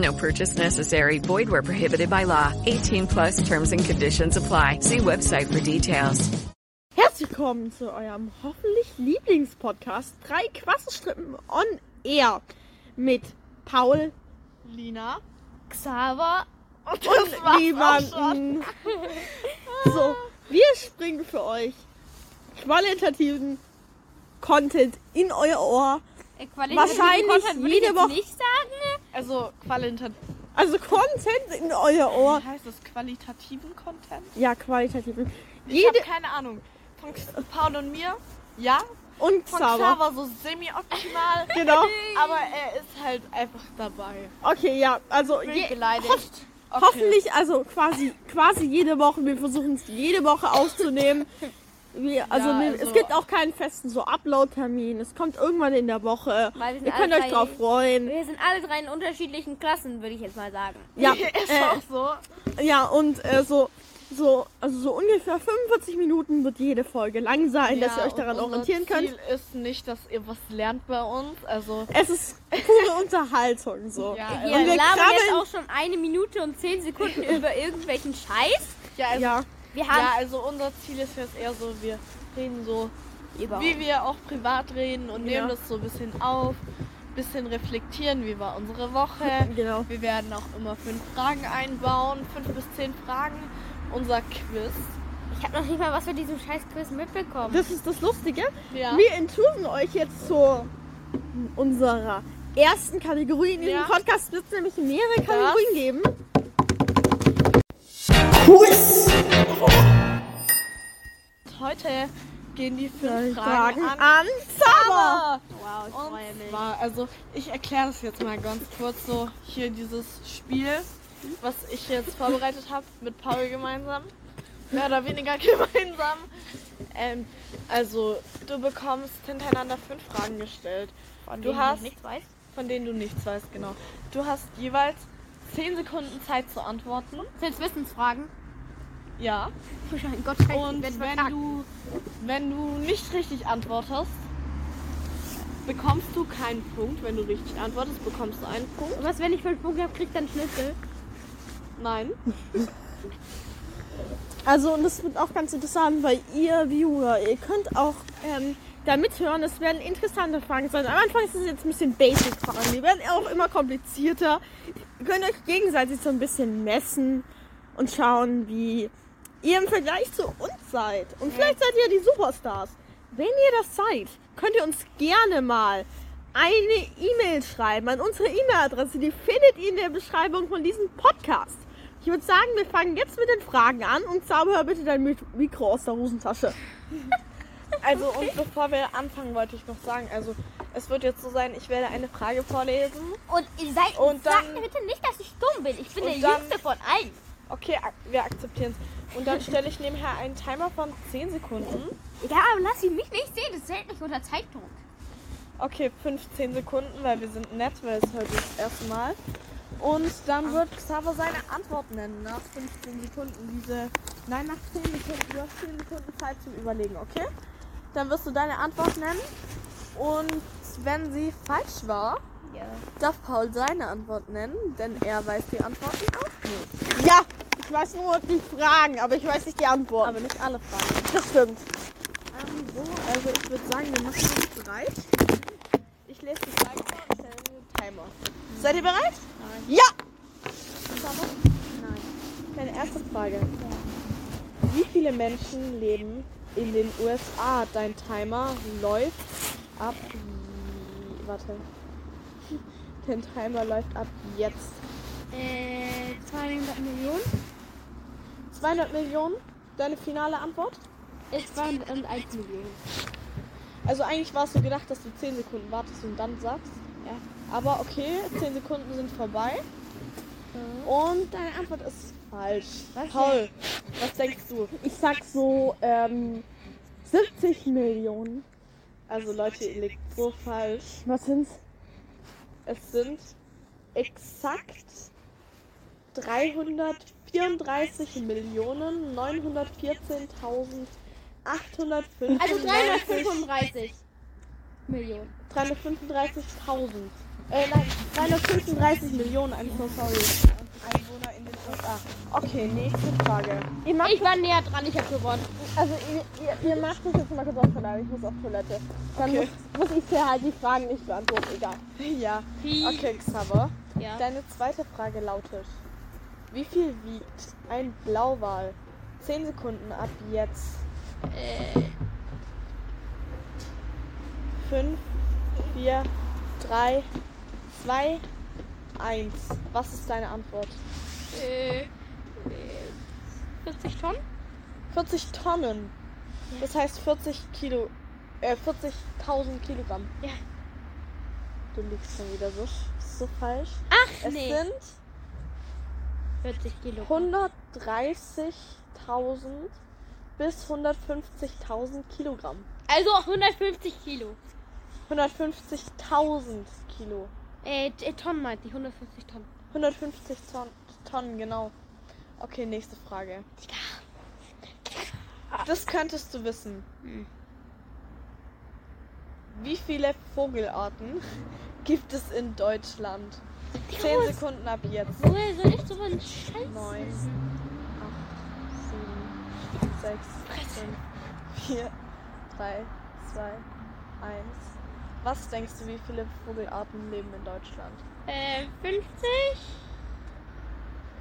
No purchase necessary. Void where prohibited by law. 18 plus terms and conditions apply. See website for details. Herzlich willkommen zu eurem hoffentlich Lieblingspodcast Drei Quasselstrippen on Air mit Paul, Lina Xaver und, und niemanden. so, wir springen für euch qualitativen Content in euer Ohr. Äh, qualitativen Wahrscheinlich Content jede jetzt Woche- nicht sagen. Also qualitativ. Also Content in euer Ohr. Wie heißt das? Qualitativen Content? Ja, qualitativen. Ich habe keine Ahnung. Von Paul und mir, ja. und Von Xaver. Xaver so semi-optimal. Genau. aber er ist halt einfach dabei. Okay, ja, also je, beleidigt. hoff, Okay. hoffentlich, also quasi, quasi jede Woche. Wir versuchen es jede Woche aufzunehmen. Wir, also, Ja, also- es gibt auch keinen festen so Upload-Termin. Es kommt irgendwann in der Woche. Ihr könnt euch drauf freuen. Wir sind alle drei in unterschiedlichen Klassen, würde ich jetzt mal sagen. Ja, ist äh, auch so. ja und äh, so, so, also so ungefähr 45 Minuten wird jede Folge lang sein, dass ihr Ja, euch daran orientieren könnt. Ziel ist nicht, dass ihr was lernt bei uns. Also Es ist pure Unterhaltung so. Ja, und wir labern jetzt auch schon eine Minute und zehn Sekunden über irgendwelchen Scheiß. ja, also, Ja, Wir haben ja, also unser Ziel ist jetzt eher so, wir reden so, überhaupt. wie wir auch privat reden und Ja. nehmen das so ein bisschen auf, bisschen reflektieren, wie war unsere Woche. genau. Wir werden auch immer fünf Fragen einbauen, fünf bis zehn Fragen. Unser Quiz. Ich habe noch nicht mal was für diesen scheiß Quiz mitbekommen. Das ist das Lustige. Ja. Wir entschuldigen euch jetzt zu unserer ersten Kategorie in diesem Ja. Podcast. Es wird nämlich mehrere Kategorien geben. Heute gehen die fünf Fragen sagen? an. An Zauber! wow, ich freue mich. zwar, also ich erkläre das jetzt mal ganz kurz so hier dieses Spiel, was ich jetzt vorbereitet habe mit Paul gemeinsam. Mehr oder weniger gemeinsam. Ähm, also du bekommst hintereinander fünf Fragen gestellt, Von du denen hast- ich nichts weiß. von denen du nichts weißt, genau. Du hast jeweils zehn Sekunden Zeit zu antworten. Sind es Wissensfragen? Ja. Oh mein Gott, scheiße, Und wenn verkackt. du, wenn du nicht richtig antwortest, bekommst du keinen Punkt. Wenn du richtig antwortest, bekommst du einen Punkt. Was, wenn ich fünf Punkte habe, krieg ich dann Schlüssel? Nein. Also, und das wird auch ganz interessant, weil ihr Viewer, ihr könnt auch ähm, da mithören. Es werden interessante Fragen sein. Am Anfang ist es jetzt ein bisschen Basic-Fragen. Die werden auch immer komplizierter. Ihr könnt euch gegenseitig so ein bisschen messen und schauen, wie ihr im Vergleich zu uns seid. Und vielleicht seid ihr die Superstars. Wenn ihr das seid, könnt ihr uns gerne mal eine E-Mail schreiben an unsere E-Mail-Adresse. Die findet ihr in der Beschreibung von diesem Podcast. Ich würde sagen, wir fangen jetzt mit den Fragen an und Zauber bitte dein Mik- Mikro aus der Hosentasche. Also und bevor wir anfangen, wollte ich noch sagen, also es wird jetzt so sein, ich werde eine Frage vorlesen. Und ihr seid, Und sagt dann- mir bitte nicht, dass ich dumm bin. Ich bin der dann- Jüngste von allen. Okay, wir akzeptieren es. Und dann stelle ich nebenher einen Timer von 10 Sekunden. Ja, aber lass sie mich nicht sehen. Das zählt nicht unter Zeitdruck. Okay, 15 Sekunden, weil wir sind nett, weil es heute das erste Mal. Und dann wird Xaver seine Antwort nennen nach 15 Sekunden. Diese. Nein, nach 10 Sekunden. Du hast 10 Sekunden Zeit zum Überlegen, okay? Dann wirst du deine Antwort nennen. Und wenn sie falsch war, Ja. darf Paul seine Antwort nennen, denn er weiß die Antworten auch nicht. Ja, ich weiß nur die Fragen, aber ich weiß nicht die Antworten. Aber nicht alle Fragen. das stimmt. Ähm, so, also ich würde sagen, wir machen uns bereit. Ich lese die Frage vor und stelle den Timer. Seid ihr bereit? Ja! Nein. Meine erste Frage. Wie viele Menschen leben in den USA? Dein Timer läuft ab. Warte. Dein Timer läuft ab jetzt. Äh, 200 Millionen? 200 Millionen? Deine finale Antwort? Ist 201 Millionen. Also eigentlich war es so gedacht, dass du 10 Sekunden wartest und dann sagst. Ja. Aber okay, 10 Sekunden sind vorbei. Und deine Antwort ist falsch. Was Paul, was denkst du? Ich sag so ähm, 70 Millionen. Also Leute, ihr liegt so falsch. Was sind's? Es sind exakt 334 Millionen 914.835. Also 335 Millionen. 335.000. Äh, nein, 335 Millionen, I'm so sorry. Einwohner in den USA. Okay, nächste Frage. Ihr macht, Ich war näher dran, ich habe gewonnen. also ihr, ihr, ihr macht das jetzt mal kurz auf Toilette. Ich muss auf Toilette. Dann Okay. muss, muss ich dir halt die Fragen nicht beantworten. Egal. Ja. Wie? Okay, Xaver. Ja. Deine zweite Frage lautet: Wie viel wiegt ein Blauwal? 10 Sekunden ab jetzt. Äh, 5, 4, 3, 2, 1. Was ist deine Antwort? äh, äh, 40 Tonnen? 40 Tonnen. Das heißt 40 Kilo. Äh, 40.000 Kilogramm. Ja. Du liegst schon wieder so, so falsch. Ach, Es nee. sind 40 Kilo. 130.000 bis 150.000 Kilogramm. Also 150 Kilo. 150.000 Kilo. Äh, t- Tonnen meinte ich, 150 Tonnen. 150 Ton Tonnen, genau. Okay, nächste Frage. Das könntest du wissen. Hm. Wie viele Vogelarten gibt es in Deutschland? 10 Sekunden ab jetzt. Woher soll ich so einen Scheiß 9, 8, wissen? 7, 6, 5, 4, 3, 2, 1. Was denkst du, wie viele Vogelarten leben in Deutschland? Äh, 50?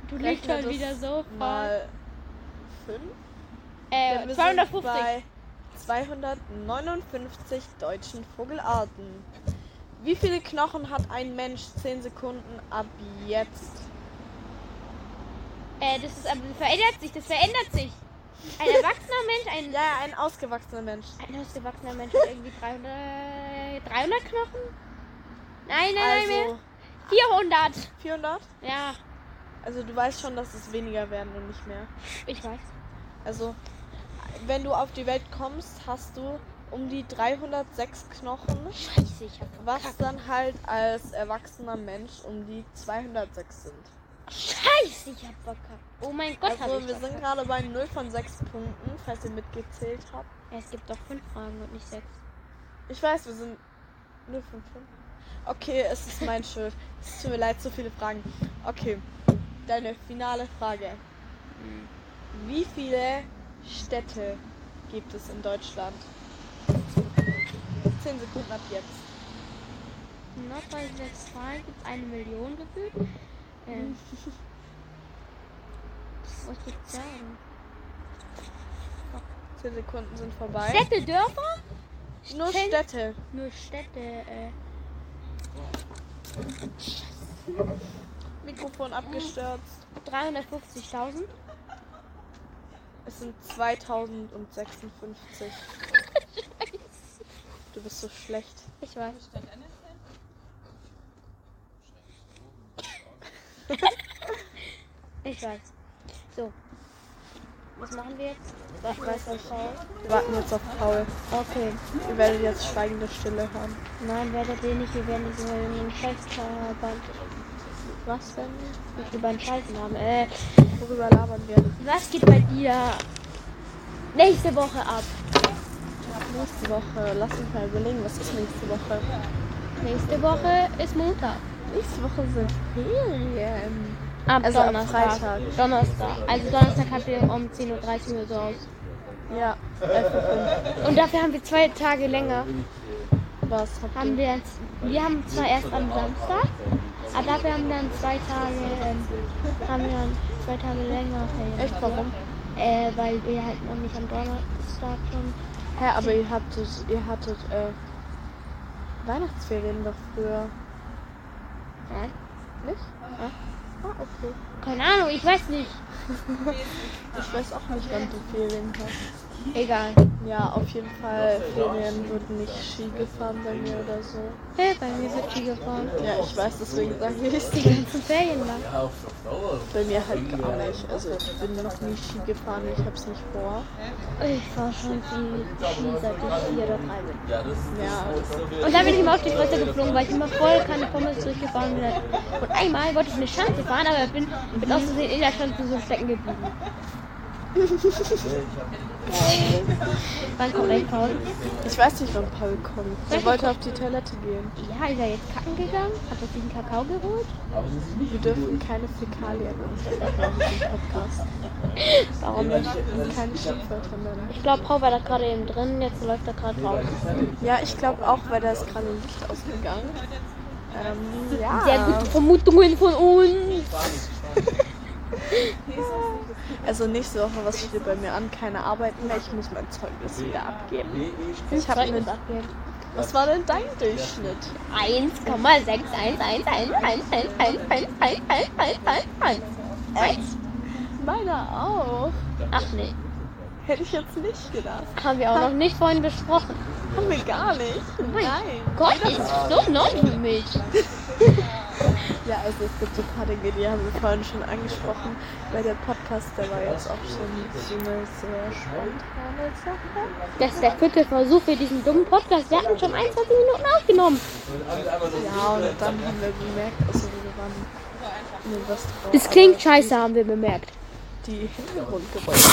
Du liegst schon das wieder so. Mal 5? Äh, wir 250. Sind bei 259 deutschen Vogelarten. Wie viele Knochen hat ein Mensch? 10 Sekunden ab jetzt. Äh, das ist aber verändert sich, das verändert sich. Ein erwachsener Mensch, ein, Ja, ja, ein ausgewachsener Mensch. ein ausgewachsener Mensch hat irgendwie 300, 300 Knochen? Nein, nein, nein, mehr. Also 400. 400? Ja, Also du weißt schon, dass es weniger werden und nicht mehr. ich weiß. Also wenn du auf die Welt kommst, hast du um die 306 Knochen, Scheiße, ich hab was verkackt. dann halt als erwachsener Mensch um die 206 sind. Scheiße, ich hab verkackt. Oh mein Gott, hab Also ich wir sind verkackt. gerade bei 0 von 6 Punkten, falls ihr mitgezählt habt. Ja, es gibt doch 5 Fragen und nicht 6. Ich weiß, wir sind 0 von 5. Okay, es ist mein Schuld. Es tut mir leid, so viele Fragen. Okay, deine finale Frage. Wie viele Städte gibt es in Deutschland? 10 Sekunden ab jetzt. In Nordrhein-Westfalen gibt es eine Million gefühlt. Ähm, was gibt's ich sagen? 10 Sekunden sind vorbei. Städte, Dörfer? Nur Städte? Städte. Nur Städte, äh. Mikrofon abgestürzt. 350.000. Es sind 2056. Du bist so schlecht. Ich weiß. ich weiß. So. Was machen wir jetzt? Ich weiß nicht. Wir warten jetzt auf Paul. Okay. Ihr werdet jetzt schweigende Stille hören. Nein, werdet ihr nicht. Wir werden so einen Scheißverband. Was denn? Nicht über einen Scheißen haben. Äh, Worüber labern wir? was geht bei dir nächste Woche ab? Nächste Woche. Lass uns mal überlegen, was ist nächste Woche? Nächste Woche ist Montag. Nächste Woche sind Ferien. Ab Also ab Donnerstag. Freitag. Donnerstag. Also Donnerstag habt ihr um 10.30 Uhr so aus. Ja. Äh, Und dafür haben wir zwei Tage länger. was Haben wir jetzt. Wir haben zwar erst am Samstag, aber dafür haben wir dann zwei Tage. Ähm, haben wir dann zwei Tage länger Ferien. Echt, warum? Äh, weil wir halt noch nicht am Donnerstag schon. Hä, aber ihr hattet, ihr hattet äh, Weihnachtsferien doch früher. Nein. Nicht? Ah, okay. Keine Ahnung, ich weiß nicht. Ich weiß auch nicht, wann du Ferien hast. Egal. Ja, auf jeden Fall Ferien wird nicht Ski gefahren bei mir oder so. Hey, bei mir wird Ski gefahren. Ja, ich weiß, deswegen sage ich Die ganzen Ferien lang. Bei mir halt gar nicht. Also ich bin noch nie Ski gefahren, ich hab's nicht vor. Ich fahr schon viel Ski, seit ich vier oder drei bin. Ja, Und dann bin ich immer auf die Fresse geflogen, weil ich immer voll keine Pommes durchgefahren bin. Und einmal wollte ich eine Schanze fahren, aber bin, bin aus Versehen in der Schanze so stecken geblieben. Wann kommt gleich Paul? ich weiß nicht, wann Paul kommt. Er wollte auf die Toilette gehen. Ja, ist er jetzt kacken gegangen? Hat er sich einen Kakao geholt? Wir dürfen keine Fäkalien Podcast. Warum nicht? Und keine Schimpfwörter nennen. Ich glaube, Paul war da gerade eben drin, jetzt läuft er gerade raus. Ja, ich glaube auch, weil da ist gerade Licht ausgegangen. Ähm, ja. Sehr gute Vermutungen von uns. Also nächste Woche, was steht bei mir an? Keine Arbeit mehr. Ich muss mein Zeugnis wieder abgeben. Ich habe Zeugnis eine. abgeben. Was war denn dein Durchschnitt? 1,6111111111111. Meiner auch. Ach nee, Hätte ich jetzt nicht gedacht. haben wir auch noch nicht vorhin besprochen. Haben wir gar nicht. Nein. Gott, ist so neu für mich. Ja, also es gibt so ein paar Dinge, die haben wir vorhin schon angesprochen. Weil der Podcast, der war jetzt auch schon eine sehr spontane Sache. Das ist der vierte Versuch für diesen dummen Podcast. Wir hatten schon 21 Minuten aufgenommen. Ja, und dann haben wir bemerkt, also wir waren in Restaurant. Das klingt scheiße, haben wir bemerkt. die Hintergrundgeräusche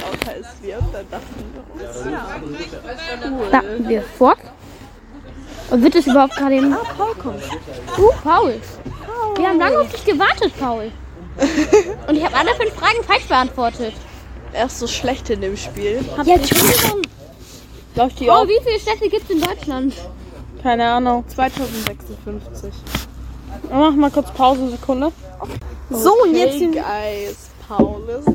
lauter als wir und dann dachten wir uns, ja, cool. Backen wir fort. Und wird es überhaupt gerade im... Ah, Paul kommt. Uh, Paul. Wir haben lange auf dich gewartet, Paul. Und ich habe alle fünf Fragen falsch beantwortet. Er ist so schlecht in dem Spiel. Ja, Entschuldigung. Läuft die Oh, auch? wie viele Städte gibt es in Deutschland? Keine Ahnung. 2056. Mach mal kurz Pause, Sekunde. So, und jetzt guys, Paul ist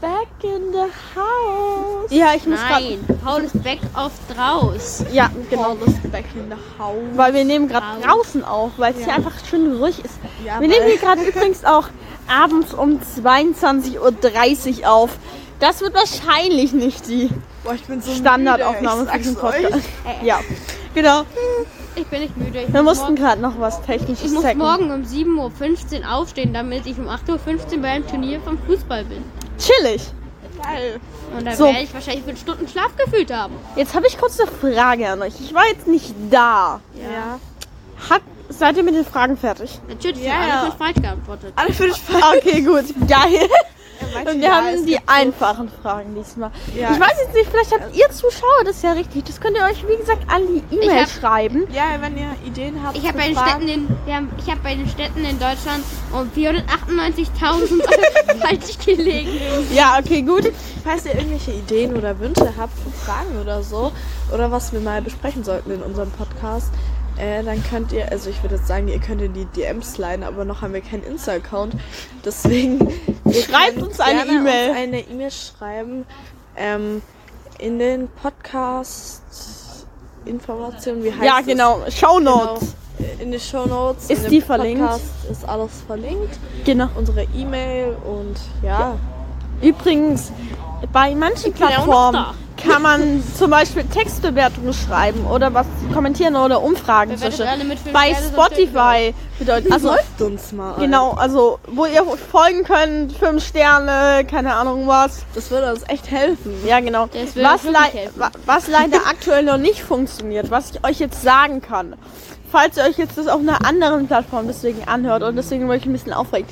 back in the house. Ja, ich muss gerade. Nein, Paul ist back auf draus. Ja, genau. Paul ist back in the house. Weil wir nehmen gerade draußen auf, weil es hier einfach schön ruhig ist. Ja, Wir nehmen hier gerade übrigens auch abends um 22.30 Uhr auf. Das wird wahrscheinlich nicht die Boah, ich bin so Standardaufnahme müde, für ich diesen sag's euch. Podcast. Ja, genau. Ich bin nicht müde. Ich Wir muss mussten gerade noch was ich Technisches muss checken. morgen um 7.15 Uhr aufstehen, damit ich um 8.15 Uhr beim Turnier vom Fußball bin. Chillig. Geil. Und dann So. werde ich wahrscheinlich fünf Stunden Schlaf gefühlt haben. Jetzt habe ich kurz eine Frage an euch. Ich war jetzt nicht da. Ja. Hat, seid ihr mit den Fragen fertig? Natürlich, Ja, alle ja. falsch geantwortet. Alle fünf Okay, gut. Geil. Und wir ja, haben die einfachen Fragen diesmal. Ja, ich weiß jetzt nicht, vielleicht habt ihr Zuschauer, das ja richtig. Das könnt ihr euch, wie gesagt, an die E-Mail hab- schreiben. Ja, wenn ihr Ideen habt. Ich habe bei den Fragen- Städten in, wir haben, ich habe bei den Städten in Deutschland um 498.000 Euro falsch gelegen. Ja, okay, gut. Falls ihr irgendwelche Ideen oder Wünsche habt für Fragen oder so, oder was wir mal besprechen sollten in unserem Podcast, äh, dann könnt ihr, also ich würde jetzt sagen, ihr könnt in die DMs sliden, aber noch haben wir keinen Insta-Account. Deswegen Schreibt uns eine E-Mail. eine E-Mail schreiben. Ähm, in den Podcast Informationen, wie heißt Ja, genau. Show Notes. Genau. In den Show Notes. Ist die verlinkt? Podcast ist alles verlinkt. Genau. Unsere E-Mail und ja. Übrigens, bei manchen ja Plattformen kann man zum Beispiel Textbewertungen schreiben oder was kommentieren oder Umfragen Bei Spotify bedeutet also Läuft uns mal. genau, also wo ihr folgen könnt, fünf Sterne, keine Ahnung was. Das würde uns echt helfen. Ja, genau. Was, helfen. wa- was leider aktuell noch nicht funktioniert, was ich euch jetzt sagen kann, falls ihr euch jetzt das auf einer anderen Plattform deswegen anhört und deswegen ich ein bisschen aufregt.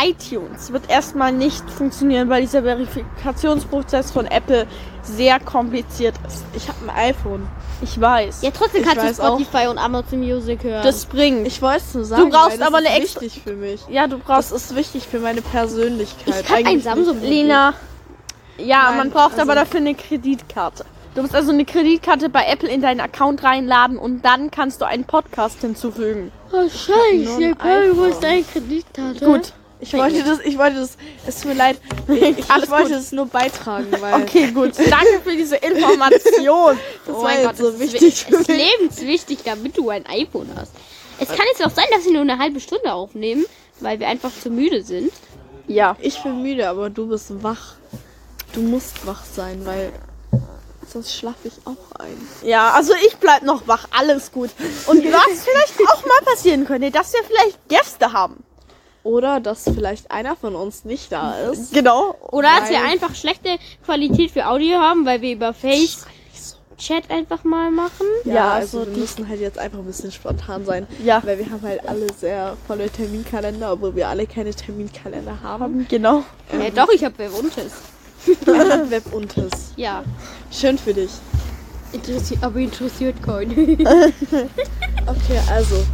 iTunes wird erstmal nicht funktionieren, weil dieser Verifikationsprozess von Apple sehr kompliziert ist. Ich habe ein iPhone. Ich weiß. Ja, trotzdem Ich kannst du weiß auch. Spotify und Amazon Music hören. Das bringt. Ich wollte es nur sagen. brauchst weil das aber ist eine extra- wichtig für mich. ja, du Das brauchst. ist wichtig für meine Persönlichkeit. Ich hab ein Samsung. Lena. Ja, Nein, man braucht also- aber dafür eine Kreditkarte. Du musst also eine Kreditkarte bei Apple in deinen Account reinladen und dann kannst du einen Podcast hinzufügen. oh, scheiße. Paul, wo ist deine Kreditkarte? Gut. Ich wollte das, ich wollte das, es tut mir leid, ich, Alles wollte gut. es nur beitragen, weil Okay, gut. Danke für diese Information. das Oh war mein Gott, so wichtig wi- ist lebenswichtig, damit du ein iPhone hast. Es kann jetzt auch sein, dass wir nur eine halbe Stunde aufnehmen, weil wir einfach zu müde sind. Ja. Ich bin müde, aber du bist wach. Du musst wach sein, weil sonst schlafe ich auch ein. Ja, also ich bleib noch wach, alles gut. Und was vielleicht auch mal passieren könnte, dass wir vielleicht Gäste haben. Oder dass vielleicht einer von uns nicht da ist. Genau. Oder dass wir einfach schlechte Qualität für Audio haben, weil wir über Face Chat einfach mal machen. Ja, Ja, also also wir müssen halt jetzt einfach ein bisschen spontan sein. Ja. Weil wir haben halt alle sehr volle Terminkalender, obwohl wir alle keine Terminkalender haben. Genau. Äh, doch, ich habe wer untes. Web untes. Ja. Schön für dich. Interessiert, aber interessiert keinen. Okay, also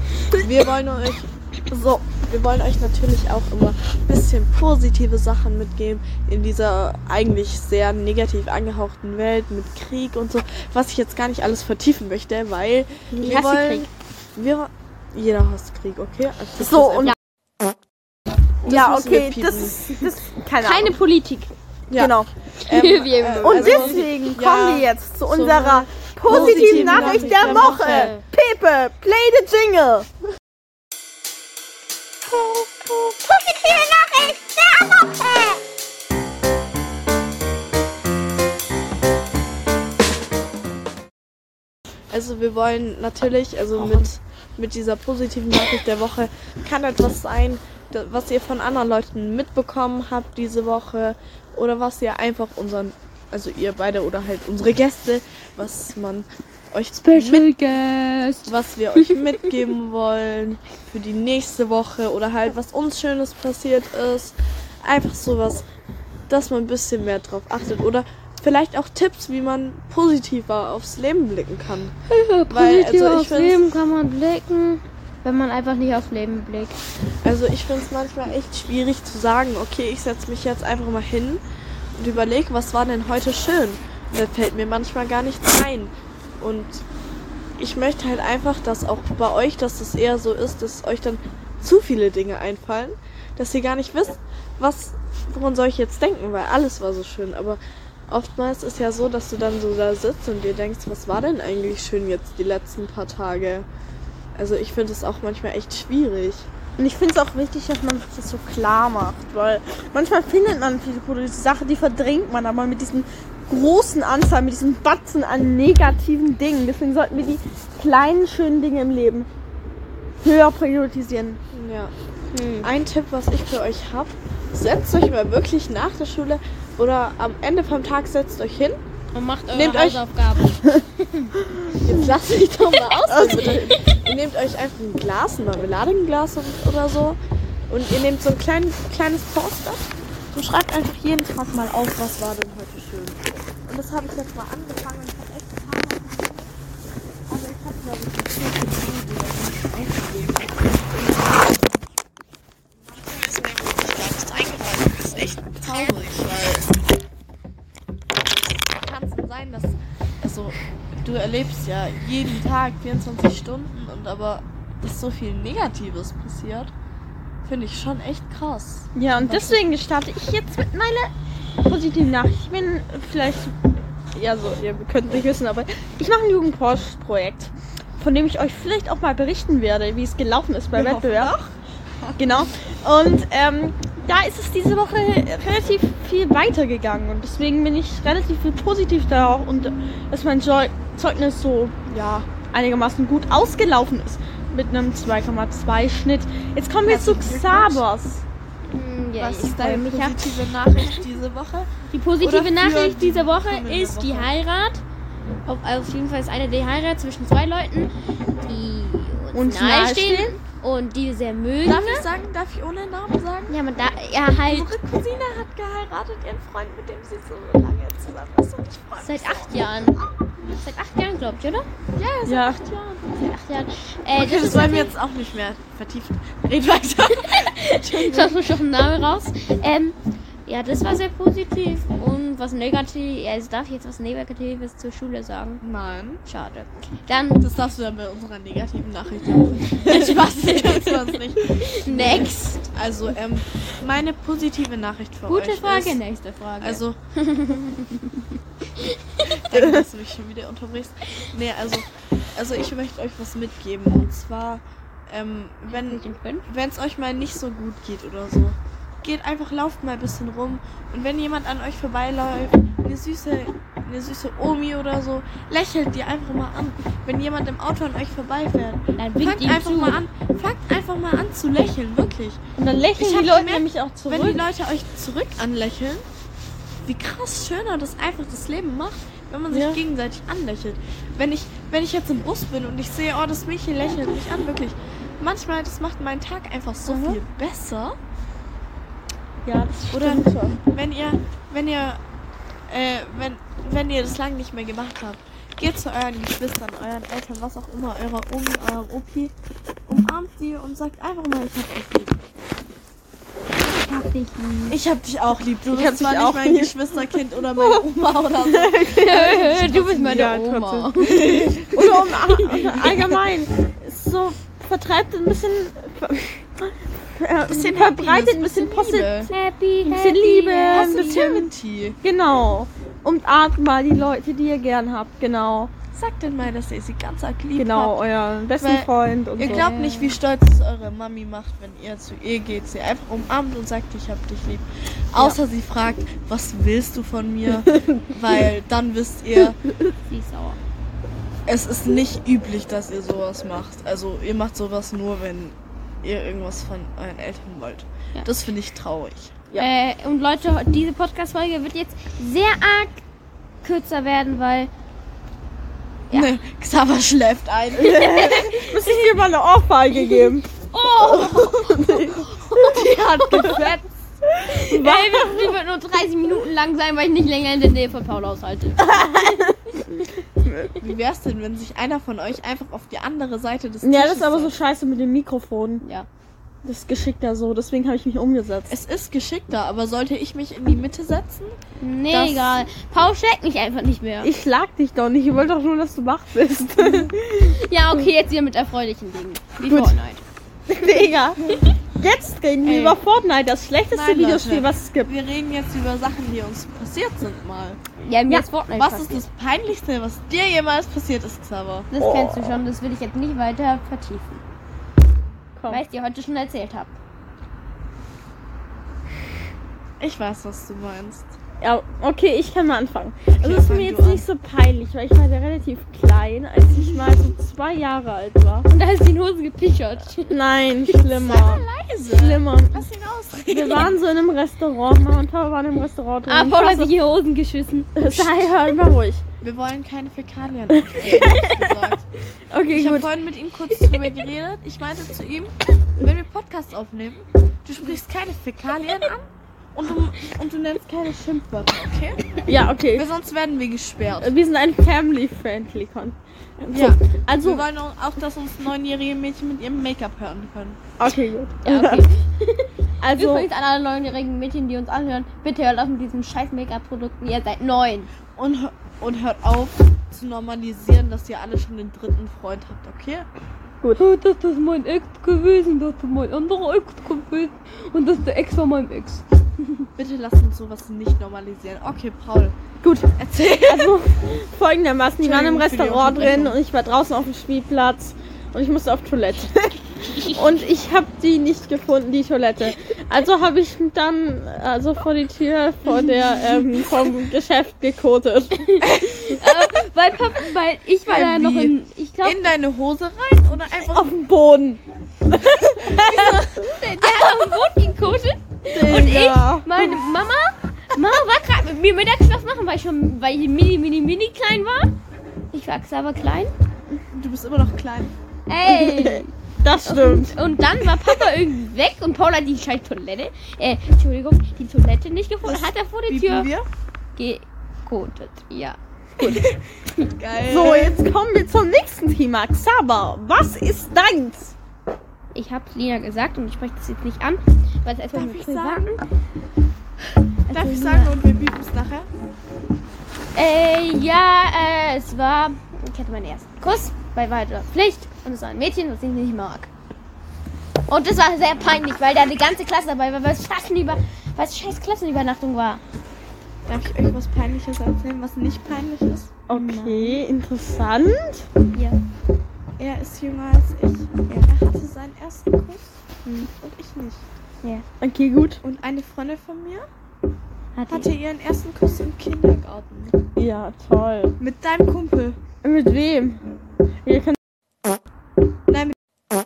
wir wollen euch so, wir wollen euch natürlich auch immer ein bisschen positive Sachen mitgeben in dieser eigentlich sehr negativ angehauchten Welt mit Krieg und so, was ich jetzt gar nicht alles vertiefen möchte, weil Ich wir wollen, Krieg. wir jeder hasst Krieg, okay? Akzeptiert So, und. Ja, wir okay, das ist. Das, keine Keine. Politik. ja. Genau. Ähm, immer. Und also- deswegen ja, kommen wir jetzt zu unserer positiven positive Nachricht der Woche. Woche. Pepe, play the jingle. Positive Nachricht der Woche! Also wir wollen natürlich, also mit, mit dieser positiven Nachricht der Woche kann etwas sein, was ihr von anderen Leuten mitbekommen habt diese Woche oder was ihr einfach unseren, also ihr beide oder halt unsere Gäste, was man euch mit, Guest. was wir euch mitgeben wollen für die nächste Woche oder halt was uns Schönes passiert ist. Einfach sowas, dass man ein bisschen mehr drauf achtet oder vielleicht auch Tipps, wie man positiver aufs Leben blicken kann. Weil, Positiv also ich aufs Leben kann man blicken, wenn man einfach nicht aufs Leben blickt. Also ich finde es manchmal echt schwierig zu sagen, okay, ich setze mich jetzt einfach mal hin und überlege, was war denn heute schön. Da fällt mir manchmal gar nichts ein. Und ich möchte halt einfach, dass auch bei euch, dass es eher so ist, dass euch dann zu viele Dinge einfallen, dass ihr gar nicht wisst, was, woran soll ich jetzt denken, weil alles war so schön. Aber oftmals ist ja so, dass du dann so da sitzt und dir denkst, was war denn eigentlich schön jetzt die letzten paar Tage? Also ich finde es auch manchmal echt schwierig. Und ich finde es auch wichtig, dass man das so klar macht, weil manchmal findet man viele positive Sachen, die verdrängt man aber mit diesen großen Anzahl, mit diesem Batzen an negativen Dingen. Deswegen sollten wir die kleinen, schönen Dinge im Leben höher priorisieren. Ja. Ein Tipp, was ich für euch habe, setzt euch mal wirklich nach der Schule oder am Ende vom Tag setzt euch hin. Und macht eure Nehmt euch- Hausaufgaben. Jetzt lasst mich doch mal aus. ihr nehmt euch einfach ein Glas, ein Marmeladenglas oder so. Und ihr nehmt so ein klein, kleines Poster und schreibt einfach jeden Tag mal auf, was war denn heute schön. Das habe ich jetzt mal angefangen und habe echt ein paar Mal. Aber ich habe, glaube ich, nicht so viel echt traurig, weil kann es denn sein, dass also du erlebst ja jeden Tag 24 Stunden und aber dass so viel Negatives passiert, finde ich schon echt krass. Ja, und deswegen starte ich jetzt mit meiner positiven Nachricht. Ich bin vielleicht, ja so, ihr könnt nicht wissen, aber ich mache ein Jugendforschprojekt, von dem ich euch vielleicht auch mal berichten werde, wie es gelaufen ist beim Wir Wettbewerb. Genau. Und ähm, da ist es diese Woche relativ viel weitergegangen und deswegen bin ich relativ viel positiv da auch und dass mein Zeu- Zeugnis so, ja, einigermaßen gut ausgelaufen ist mit einem 2,2 Schnitt. Jetzt kommen wir zu. Xabers. Hm, Was ist deine positive Nachricht diese Woche? Die positive Nachricht die dieser Woche ist die? Heirat. Auf, auf jeden Fall ist eine die Heirat zwischen zwei Leuten, die uns Uns nahestehen nahestehen. und die sehr mögen. Darf ich sagen, darf ich ohne Namen sagen? Ja, man da, ja halt Unsere Cousine hat geheiratet, ihren Freund, mit dem sie so lange zusammen ist und ich freue mich. seit acht Jahren. Seit acht Jahren, glaubt ihr, oder? Ja, seit Ja. acht Jahren. Seit acht Jahren. Äh, Okay, das ist wollen wir jetzt auch nicht mehr vertiefen. Red weiter. Ich habe schon einen Namen raus. Ähm, ja, das war sehr positiv. Und was negativ, ja, jetzt darf ich jetzt was Negatives zur Schule sagen. Nein. Schade. Dann Das darfst du dann bei unserer negativen Nachricht machen. Spaß, kann's sonst nicht. next. Also, ähm, meine positive Nachricht für Gute euch Frage, ist, nächste Frage. Also. Danke, dass du mich schon wieder unterbrichst. Nee, also, also ich möchte euch was mitgeben. Und zwar, ähm, wenn es euch mal nicht so gut geht oder so, geht einfach, lauft mal ein bisschen rum. Und wenn jemand an euch vorbeiläuft, eine süße, eine süße Omi oder so, lächelt die einfach mal an. Wenn jemand im Auto an euch vorbeifährt, Dann fangt einfach zu. mal an, fangt einfach mal an zu lächeln, wirklich. Und dann lächeln Ich die Leute gemerkt, nämlich auch zurück. Wenn die Leute euch zurück anlächeln, wie krass schöner das einfach das Leben macht, wenn man sich Ja. gegenseitig anlächelt. Wenn ich, wenn ich jetzt im Bus bin und ich sehe, oh, das Mädchen lächelt mich an, wirklich. Manchmal, das macht meinen Tag einfach so Mhm. viel besser. Ja, das Oder stimmt schon. wenn ihr, wenn ihr, äh, wenn, wenn ihr das lange nicht mehr gemacht habt, geht zu euren Geschwistern, euren Eltern, was auch immer, eurer Omi, eurem Opi, umarmt sie und sagt einfach mal, ich hab dich lieb. Ich hab dich lieb. Ich hab dich auch lieb. Du Ich bist zwar nicht auch mein lieb. Geschwisterkind oder meine Oma oder so. du bist meine Ja, Oma. Oder um allgemein. Ist so vertreibt ein bisschen. Ver, bisschen verbreitet ein bisschen Positiv. Happy, Ein bisschen Liebe, ein bisschen. Genau. Umarmt mal die Leute, die ihr gern habt. Genau. Sagt denn mal, dass ihr sie ganz arg lieb Genau, habt. euren besten Weil Freund und Ihr so. glaubt nicht, wie stolz es eure Mami macht, wenn ihr zu ihr geht, sie einfach umarmt und sagt, ich hab dich lieb. Außer sie fragt, was willst du von mir? Weil dann wisst ihr, Sie ist sauer. es ist nicht üblich, dass ihr sowas macht. Also ihr macht sowas nur, wenn ihr irgendwas von euren Eltern wollt. Ja. Das finde ich traurig. Ja. Äh, und Leute, diese Podcast-Folge wird jetzt sehr arg kürzer werden, weil Ja. Ne, Xaver schläft ein. Muss ich dir mal eine Ohrfeige geben? Oh! Die hat gefetzt. Ey, die wird nur 30 Minuten lang sein, weil ich nicht länger in der Nähe von Paul aushalte. Wie wär's denn, wenn sich einer von euch einfach auf die andere Seite des Ja, Tisches das ist aber so scheiße mit dem Mikrofon. Ja. Das ist geschickter so, deswegen habe ich mich umgesetzt. Es ist geschickter, aber sollte ich mich in die Mitte setzen? Nee, Das- egal. Paul schlägt mich einfach nicht mehr. Ich schlag dich doch nicht, ich wollte doch nur, dass du wach bist. Ja, okay, jetzt wieder mit erfreulichen Dingen. Wie. Fortnite. Digga. Jetzt reden wir Ey. über Fortnite, das schlechteste Nein, Videospiel, Leute. was es gibt. Wir reden jetzt über Sachen, die uns passiert sind mal. Ja, mir Ja, ist Fortnite Was passiert. ist das Peinlichste, was dir jemals passiert ist, Xaver? Das kennst du schon, das will ich jetzt nicht weiter vertiefen. Komm. Weil ich dir heute schon erzählt habe. Ich weiß, was du meinst. Ja, okay, ich kann mal anfangen. Also es ist mir jetzt nicht so peinlich, weil ich war ja relativ klein, als ich mal so zwei Jahre alt war. Und da ist die Hose gepichert. Nein, schlimmer. Leise. Schlimmer. Lass ihn ausreden. Wir waren so in einem Restaurant, Mama und Papa waren im Restaurant drin. Ah, Paul war hat sich die Hosen geschissen. Sei, hör mal ruhig. Wir wollen keine Fäkalien. Okay, Ich habe vorhin mit ihm kurz drüber geredet. Ich meinte zu ihm, wenn wir Podcast aufnehmen, du sprichst keine Fäkalien an und du, und du nennst keine Schimpfwörter, okay? Ja, okay. Weil sonst werden wir gesperrt. Wir sind ein family-friendly Con. So, Ja. also, Wir wollen auch, dass uns neunjährige Mädchen mit ihrem Make-up hören können. okay, gut. Ja, okay. Also, Übrigens an alle neunjährigen Mädchen, die uns anhören, bitte hört auf mit diesen scheiß Make-up-Produkten. Ihr seid neun. Und, hö- und hört auf zu normalisieren, dass ihr alle schon den dritten Freund habt, okay? Gut. Das ist mein Ex gewesen, das ist mein anderer Ex gewesen und das ist der Ex von meinem Ex. Bitte lasst uns sowas nicht normalisieren. Okay, Paul, Gut. erzähl. Also, folgendermaßen, die waren im Restaurant drin und ich war draußen auf dem Spielplatz und ich musste auf Toilette. und ich habe die nicht gefunden, die Toilette. Also habe ich dann also vor die Tür vor der ähm, vom Geschäft gekotet. weil, Papa, weil ich war Äh, da noch in. Ich glaube, In deine Hose rein oder einfach Auf dem Boden. der hat am Boden gekotet. Und ich, meine Mama, Mama war gerade mit mir Mittagsschlaf machen, weil ich schon, weil ich mini, mini, mini klein war. Ich war Xaver klein. Du bist immer noch klein. Ey. Das stimmt. Und dann war Papa irgendwie weg und Paul hat die scheiß Toilette, äh, Entschuldigung, die Toilette nicht gefunden. Hat er vor der Tür wir? gekotet. Ja. Geil. So, jetzt kommen wir zum nächsten Thema. Xaber, was ist deins? Ich habe Lina gesagt und ich spreche das jetzt nicht an, weil es einfach Darf ich sagen? ist. Darf Also ich sagen und wir biepen es nachher? Äh, ja, äh, es war. Ich hatte meinen ersten Kuss bei weiter Pflicht und es war ein Mädchen, was ich nicht mag. Und das war sehr peinlich, weil da die ganze Klasse dabei war, weil es Klassenüber, weil es scheiß Klassenübernachtung war. Darf ich euch was Peinliches erzählen, was nicht peinlich ist? Okay, interessant. Ja. Er ist jünger als ich. Er hatte seinen ersten Kuss Hm. und ich nicht. Ja. Okay, gut. Und eine Freundin von mir Hatte, hatte ihren ersten Kuss im Kindergarten. Ja, toll. Mit deinem Kumpel. Mit wem? Nein, mit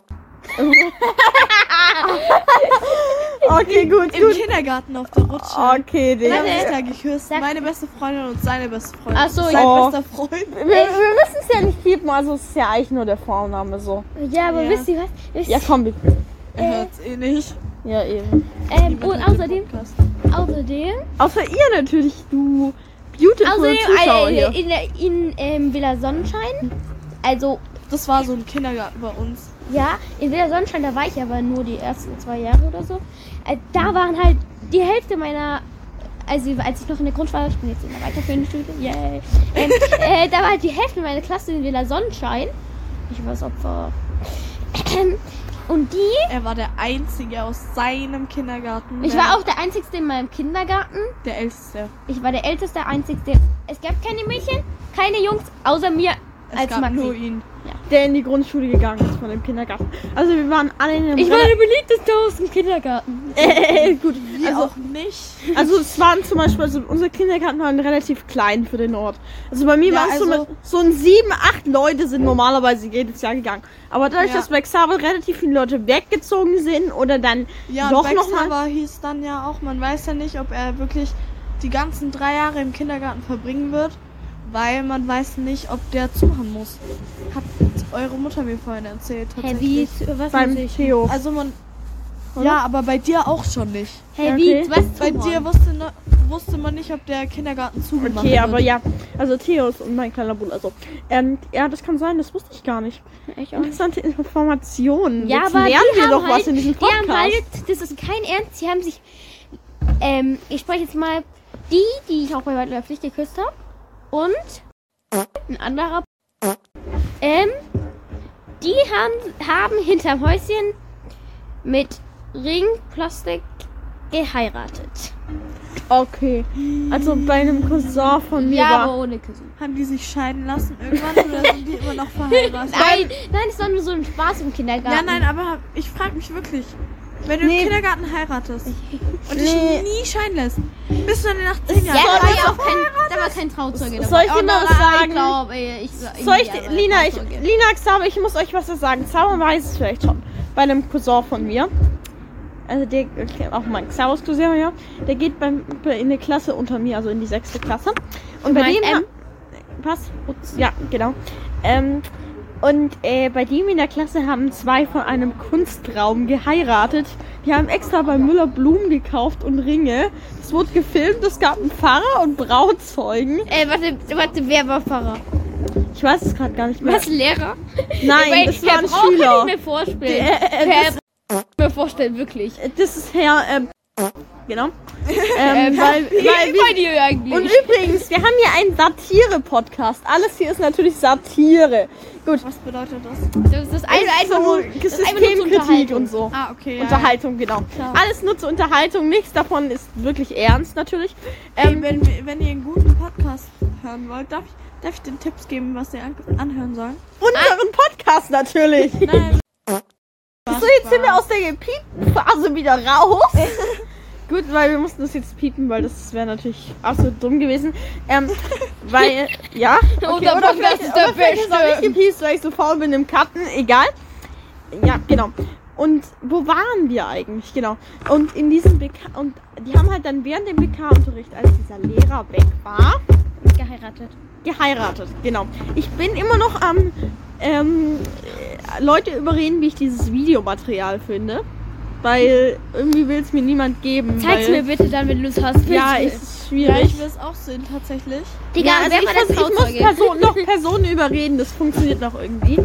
okay, gut, im gut. Kindergarten auf der Rutsche. Okay, Wir haben Digga. sich da geküsst. Sag- Meine beste Freundin und seine beste Freundin. Ach so, Sein ja. bester Freund. Wir, wir müssen es ja nicht piepen, also es ist ja eigentlich nur der Vorname so. ja, aber Ja. wisst ihr was? Wisst Ja, komm, wir- Er hört's eh nicht. ja eben. ähm, und hört außerdem, außerdem, Außer ihr natürlich, du beautiful außerdem Zuschauer äh, hier. in, der- in ähm, Villa Sonnenschein, also Das war so ein Kindergarten bei uns. Ja, in Villa Sonnenschein, da war ich aber nur die ersten zwei Jahre oder so. Äh, da waren halt die Hälfte meiner, also als ich noch in der Grundschule war, ich bin jetzt in der weiterführenden Schule, yay. Ähm, äh, da war halt die Hälfte meiner Klasse in Villa Sonnenschein. Ich war das Opfer. Und die, Er war der Einzige aus seinem Kindergarten. ich der- war auch der Einzigste in meinem Kindergarten. der Älteste. Ich war der Älteste, der Einzigste. Es gab keine Mädchen, keine Jungs, außer mir Es als gab Maxi. nur ihn. Der in die Grundschule gegangen ist von dem Kindergarten. Also wir waren alle in einem Ich war der beliebteste aus dem Kindergarten. äh, gut. Wir Also, auch nicht. also es waren zum Beispiel, also unser Kindergarten war relativ klein für den Ort. Also bei mir Ja, waren es so, also- mit, so ein sieben, acht Leute sind normalerweise jedes Jahr gegangen. Aber dadurch, Ja. dass bei Xaver relativ viele Leute weggezogen sind oder dann Ja, doch und noch mal Backstabber hieß dann ja auch, man weiß ja nicht, ob er wirklich die ganzen drei Jahre im Kindergarten verbringen wird, weil man weiß nicht, ob der zuhören muss. Hat eure Mutter mir vorhin erzählt, Hä, wie? Was beim ich? Theo. Also man... Ja, aber bei dir auch schon nicht. Hey, wie? Okay. Was? Bei dir wusste, ne, wusste man nicht, ob der Kindergarten zugemacht Okay, wird. aber ja, also Theo ist mein kleiner Bruder. Also, ähm, ja, das kann sein, das wusste ich gar nicht. Ich auch. Interessante Informationen. Ja, Jetzt aber lernen wir doch halt, was in diesem Die haben Podcast. halt, das ist kein Ernst, sie haben sich, ähm, ich spreche jetzt mal, die, die ich auch bei Pflicht geküsst habe und ein anderer, ähm, die haben, haben hinterm Häuschen mit Ringplastik geheiratet. Okay. Also bei einem Cousin von mir Ja, war. aber ohne Küssen. Haben die sich scheiden lassen irgendwann oder sind die immer noch verheiratet? Nein, nein, es war nur so ein Spaß im Kindergarten. Ja, nein, aber ich frage mich wirklich, wenn du Nee. im Kindergarten heiratest und dich Nee. nie scheiden lässt, bist du dann nach zehn Ja, Jahren da war ja verheiratet? auch kein, da war kein Trauzeuge dabei. Soll ich dir Oh, nein, was sagen? Ich glaube, ich, ich, Soll ich, ja, Lina, ich. Lina, Xaver, ich muss euch was sagen. Xaver weiß es vielleicht schon. Bei einem Cousin von mir. Also der, okay, auch mein Xavers Cousin, ja. Der geht beim, bei, in eine Klasse unter mir, also in die sechste Klasse. Und bei meinst dem... M? Was? Ja, genau. Ähm, und äh, bei dem in der Klasse haben zwei von einem Kunstraum geheiratet. Die haben extra bei Müller Blumen gekauft und Ringe. Es wurde gefilmt, es gab einen Pfarrer und Brauzeugen. Äh, warte, warte, wer war Pfarrer? Ich weiß es gerade gar nicht mehr. Was, Lehrer? Nein, Weil das war ein Schüler. kann ich mir vorstellen. Der, äh, Herr mir vorstellen, wirklich. Das ist Herr, ähm, genau. Ähm, weil, weil Wie bei dir eigentlich. und übrigens, wir haben hier einen Satire-Podcast. Alles hier ist natürlich Satire. Gut. Was bedeutet das? das ist ein, einfach so nur, das ist einfach nur zur Systemkritik Unterhaltung. und so. Ah, okay. Ja, Unterhaltung, genau. Alles nur zur Unterhaltung. Nichts davon ist wirklich ernst, natürlich. Ja. Ähm, wenn, wir- wenn ihr einen guten Podcast hören wollt, darf ich, darf ich den Tipps geben, was ihr an, anhören sollen? unseren Podcast natürlich. Nein. So, jetzt sind wir aus der Gepiepen-Phase wieder raus. Gut, weil wir mussten das jetzt piepen, weil das wäre natürlich absolut dumm gewesen. Ähm, weil, ja. Okay, oder Podcast vielleicht, ist der oder vielleicht ist nicht gepiest, weil ich so faul bin im Cutten. Egal. Ja, genau. Und wo waren wir eigentlich? Genau. Und in diesem BK, und die haben halt dann während dem BK-Unterricht, als dieser Lehrer weg war, Geheiratet. geheiratet. Genau. Ich bin immer noch am ähm, äh, Leute überreden, wie ich dieses Videomaterial finde. Weil irgendwie will es mir niemand geben. Zeig's weil, mir bitte dann, wenn du es hast. Ja, ist Ja, schwierig. ich will es auch sehen, tatsächlich. Digga, ja, also ich, muss, ich muss? Person, noch Personen überreden, das funktioniert noch irgendwie.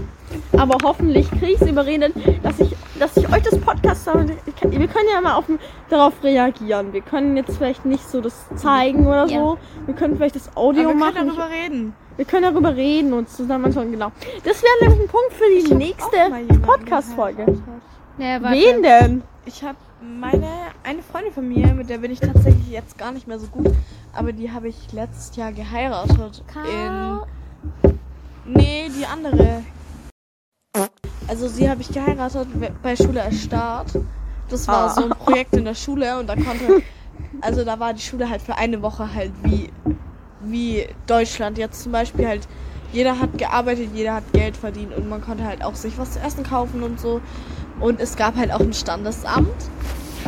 Aber hoffentlich kriege ich es überredet, dass ich, dass ich euch das Podcast sage. Wir können ja mal auf, darauf reagieren. Wir können jetzt vielleicht nicht so das zeigen oder Ja. so. Wir können vielleicht das Audio Aber wir machen. können darüber reden. Wir können darüber reden und zusammen anschauen, genau. Das wäre nämlich ein Punkt für die nächste mal jemanden Podcast-Folge. Naja, warte. Wen denn? Ich habe meine, eine Freundin von mir, mit der bin ich tatsächlich jetzt gar nicht mehr so gut, aber die habe ich letztes Jahr geheiratet. In, nee, die andere. Also sie habe ich geheiratet bei Schule als Start. Das war Ah. so ein Projekt in der Schule und da konnte, also da war die Schule halt für eine Woche halt wie, wie Deutschland. Jetzt zum Beispiel halt, jeder hat gearbeitet, jeder hat Geld verdient und man konnte halt auch sich was zu essen kaufen und so. Und es gab halt auch ein Standesamt.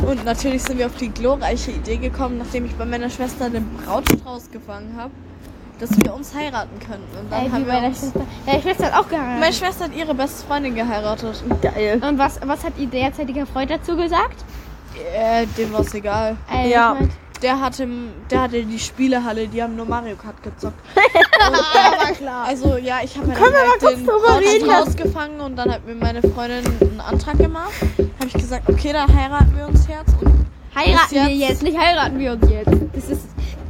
Und natürlich sind wir auf die glorreiche Idee gekommen, nachdem ich bei meiner Schwester den Brautstrauß gefangen habe, dass wir uns heiraten könnten. Und dann Ey, haben wir meine uns, Schwester. Deine Schwester hat auch geheiratet. meine Schwester hat ihre beste Freundin geheiratet. Geil. Und was, was hat ihr derzeitiger Freund dazu gesagt? Äh, dem war's egal. Äh, Ja. ich mein, Der hatte, der hatte die Spielehalle, die haben nur Mario Kart gezockt. Aber klar. Also ja, ich habe Können wir halt den drüber reden? Brautstrauß gefangen und dann hat mir meine Freundin einen Antrag gemacht. Habe ich gesagt, okay, dann heiraten wir uns jetzt. Und heiraten jetzt- wir jetzt, nicht heiraten wir uns jetzt. Das ist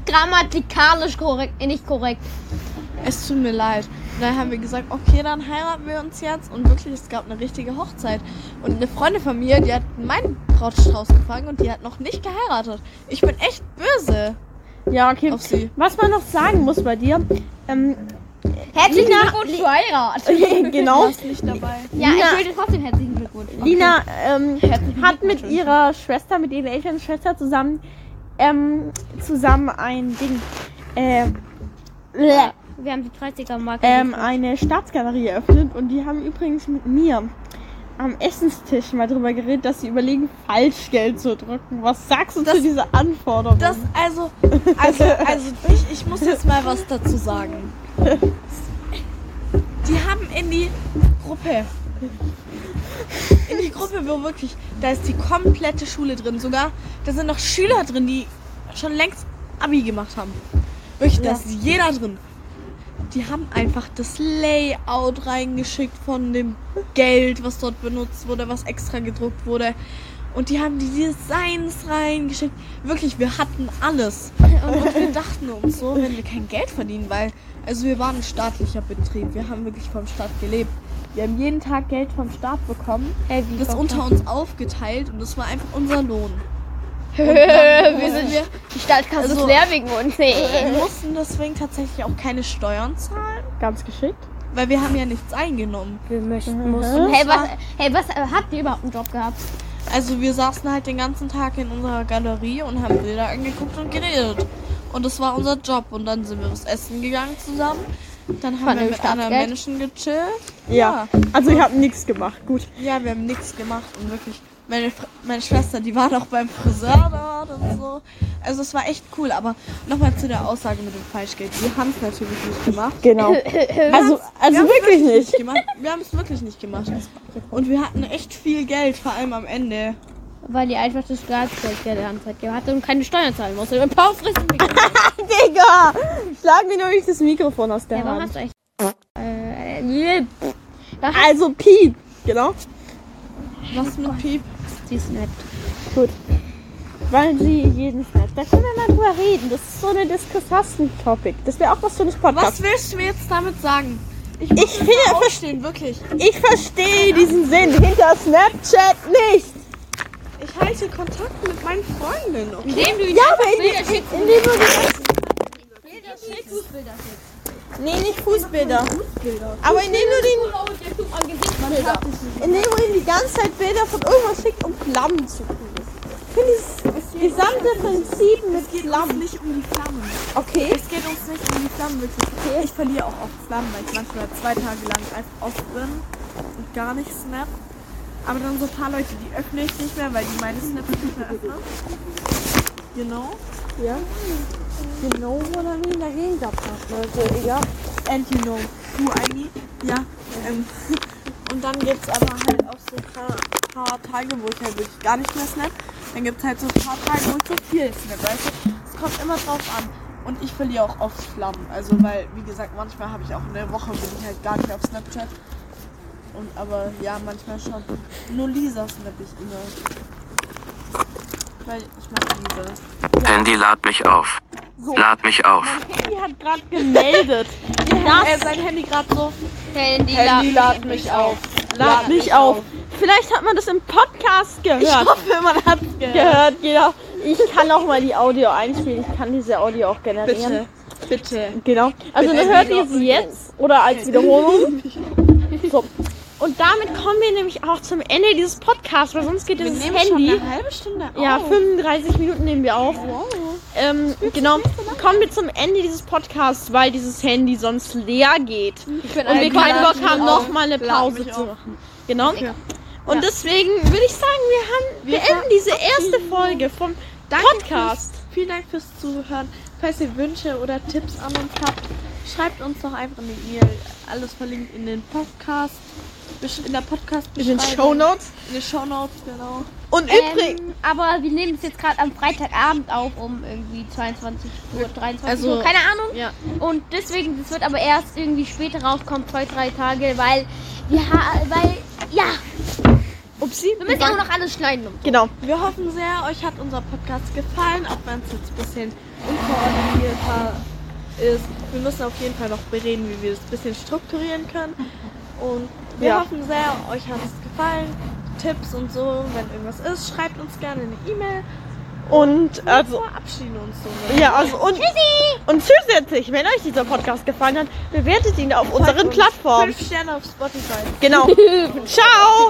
grammatikalisch korrekt, äh, nicht korrekt. Es tut mir leid. Und dann haben wir gesagt, okay, dann heiraten wir uns jetzt. Und wirklich, es gab eine richtige Hochzeit. Und eine Freundin von mir, die hat meinen Brautstrauß gefangen und die hat noch nicht geheiratet. Ich bin echt böse Ja, okay. auf sie. Was man noch sagen muss bei dir, ähm, Herzlichen Glückwunsch zur Heirat. genau, warst nicht dabei. Ja, Lina- ich will dir trotzdem herzlichen Glückwunsch. Lina ähm, hat mit ihrer Schwester, mit ihrer älteren Schwester zusammen, ähm, zusammen ein Ding, äh, bleh, Wir haben die 30er-Marke. ähm, eine Staatsgalerie eröffnet und die haben übrigens mit mir am Essenstisch mal drüber geredet, dass sie überlegen, Falschgeld zu drücken. Was sagst du Das- zu dieser Anforderung? Das, also, also, also, ich, ich muss jetzt mal was dazu sagen. Die haben in die Gruppe, in die Gruppe, wo wirklich, da ist die komplette Schule drin. Sogar, da sind noch Schüler drin, die schon längst Abi gemacht haben. Wirklich, da ist jeder drin. Die haben einfach das Layout reingeschickt von dem Geld, was dort benutzt wurde, was extra gedruckt wurde. Und die haben die Designs reingeschickt. Wirklich, wir hatten alles. Und wir dachten uns so, wenn wir kein Geld verdienen, weil, also wir waren ein staatlicher Betrieb. Wir haben wirklich vom Staat gelebt. Wir haben jeden Tag Geld vom Staat bekommen, Hey, das unter uns aufgeteilt und das war einfach unser Lohn. Wir sind wir. Die Stadtkasse Also- ist leer wegen uns. Wir mussten deswegen tatsächlich auch keine Steuern zahlen, Ganz geschickt. weil wir haben ja nichts eingenommen. Wir möchten Mhm. Hey, was, hey, was äh, habt ihr überhaupt einen Job gehabt? Also wir saßen halt den ganzen Tag in unserer Galerie und haben Bilder angeguckt und geredet. Und das war unser Job. Und dann sind wir was essen gegangen zusammen. Dann haben Von wir mit anderen? Menschen gechillt. Ja. Also ich habe nichts gemacht. Gut. Ja, wir haben nichts gemacht und wirklich. Meine, meine Schwester, die war noch beim Friseur dort und so. Also es war echt cool. Aber nochmal zu der Aussage mit dem Falschgeld. Wir haben es natürlich nicht gemacht. Genau. Also, also Wir wirklich nicht. gemacht. Wir haben es wirklich nicht gemacht. Und wir hatten echt viel Geld, vor allem am Ende. Weil ihr einfach das Staatsgeld der Hand hatte und keine Steuern zahlen musste. Pau frisst mich. Digga! Schlag mir nur nicht das Mikrofon aus der Ja, warum Hand. hast du echt. Äh, hast Also Piep. Genau. Was mit Piep? Sie nicht. Gut. Weil sie jeden snappt. Da können wir mal drüber reden. Das ist so eine Diskussion-Topic. Das wäre auch was für das Podcast. Was willst du mir jetzt damit sagen? Ich finde, Aufstehen, wirklich. ich verstehe diesen Sinn hinter Snapchat nicht. Ich halte Kontakt mit meinen Freundinnen. Okay? Indem du Ja, aber in, Bilder schickst. indem du Bilder schickst. Fußbilder schickst. Nee, nicht Fußbilder. Aber indem du, den, indem du ihm die ganze Zeit Bilder von irgendwas schickst, um Flammen zu kriegen. Ich finde dieses gesamte Prinzip mit Flammen. nicht um die Flammen. Okay. Es geht uns nicht um die Flammen, wirklich. Okay. Ich verliere auch oft Flammen, weil ich manchmal zwei Tage lang einfach aus bin und gar nicht snap. Aber dann so ein paar Leute, die öffne ich nicht mehr, weil die meine Snaps nicht mehr öffnen. Genau. Ja. What I mean? Dagegen gab es Also, egal. And you know I need. Ja. Ähm, und dann gibt es aber halt auch so ein paar, paar Tage, wo ich halt wirklich gar nicht mehr snap. Dann gibt es halt so ein paar Tage, wo ich so viel snap, weißt du? Es kommt immer drauf an. Und ich verliere auch oft Flammen. Also weil, wie gesagt, manchmal habe ich auch in der Woche bin ich halt gar nicht auf Snapchat. Und aber ja, manchmal schon. Nur Lisa snap ich immer. Weil ich mag Lisa. Handy lad mich auf. Lad mich auf. Handy hat gerade gemeldet. Äh, sein Handy gerade so. Handy, Handy lad mich auf. Lad mich auf. vielleicht hat man das im Podcast gehört. Ich hoffe, man hat gehört. gehört, genau. Ich kann auch mal die Audio einspielen. Ich kann diese Audio auch generieren. Bitte, bitte. Genau. Also Bitte dann hört ihr sie jetzt oder als Wiederholung. So. Und damit kommen wir nämlich auch zum Ende dieses Podcasts, weil sonst geht Wir dieses Handy. schon eine halbe Stunde auf. Ja, 35 Minuten nehmen wir auf. Wow. Ähm, genau. Kommen wir zum Ende dieses Podcasts, weil dieses Handy sonst leer geht. Und wir keinen Bock haben, nochmal eine Pause zu machen. Genau. Und deswegen würde ich sagen, wir haben, wir, Wir enden diese erste Folge vom Danke Podcast. Fürs, vielen Dank fürs Zuhören. Falls ihr Wünsche oder Tipps an uns habt, schreibt uns doch einfach eine E-Mail. Alles verlinkt in den Podcast. In der podcast In den Show Notes. In den Show Notes, genau. Und übrigens. Ähm, aber wir nehmen es jetzt gerade am Freitagabend auf um irgendwie 22 Uhr, 23 Also- Uhr, keine Ahnung. Ja. Und deswegen, das wird aber erst irgendwie später rauskommen, zwei, drei Tage, weil wir weil, ja, Upsi. wir müssen auch noch alles schneiden. Und so. Genau. Wir hoffen sehr, euch hat unser Podcast gefallen, auch wenn es jetzt ein bisschen unkoordinierter ist. Wir müssen auf jeden Fall noch bereden, wie wir es ein bisschen strukturieren können. Und wir Ja. hoffen sehr, euch hat es gefallen. Tipps und so, wenn irgendwas ist, schreibt uns gerne eine E-Mail. Und Wir also. verabschieden uns so. Ja, also und, und zusätzlich, wenn euch dieser Podcast gefallen hat, bewertet ihn auf unseren uns. Plattformen. Fünf Sterne auf Spotify. Genau. Ciao.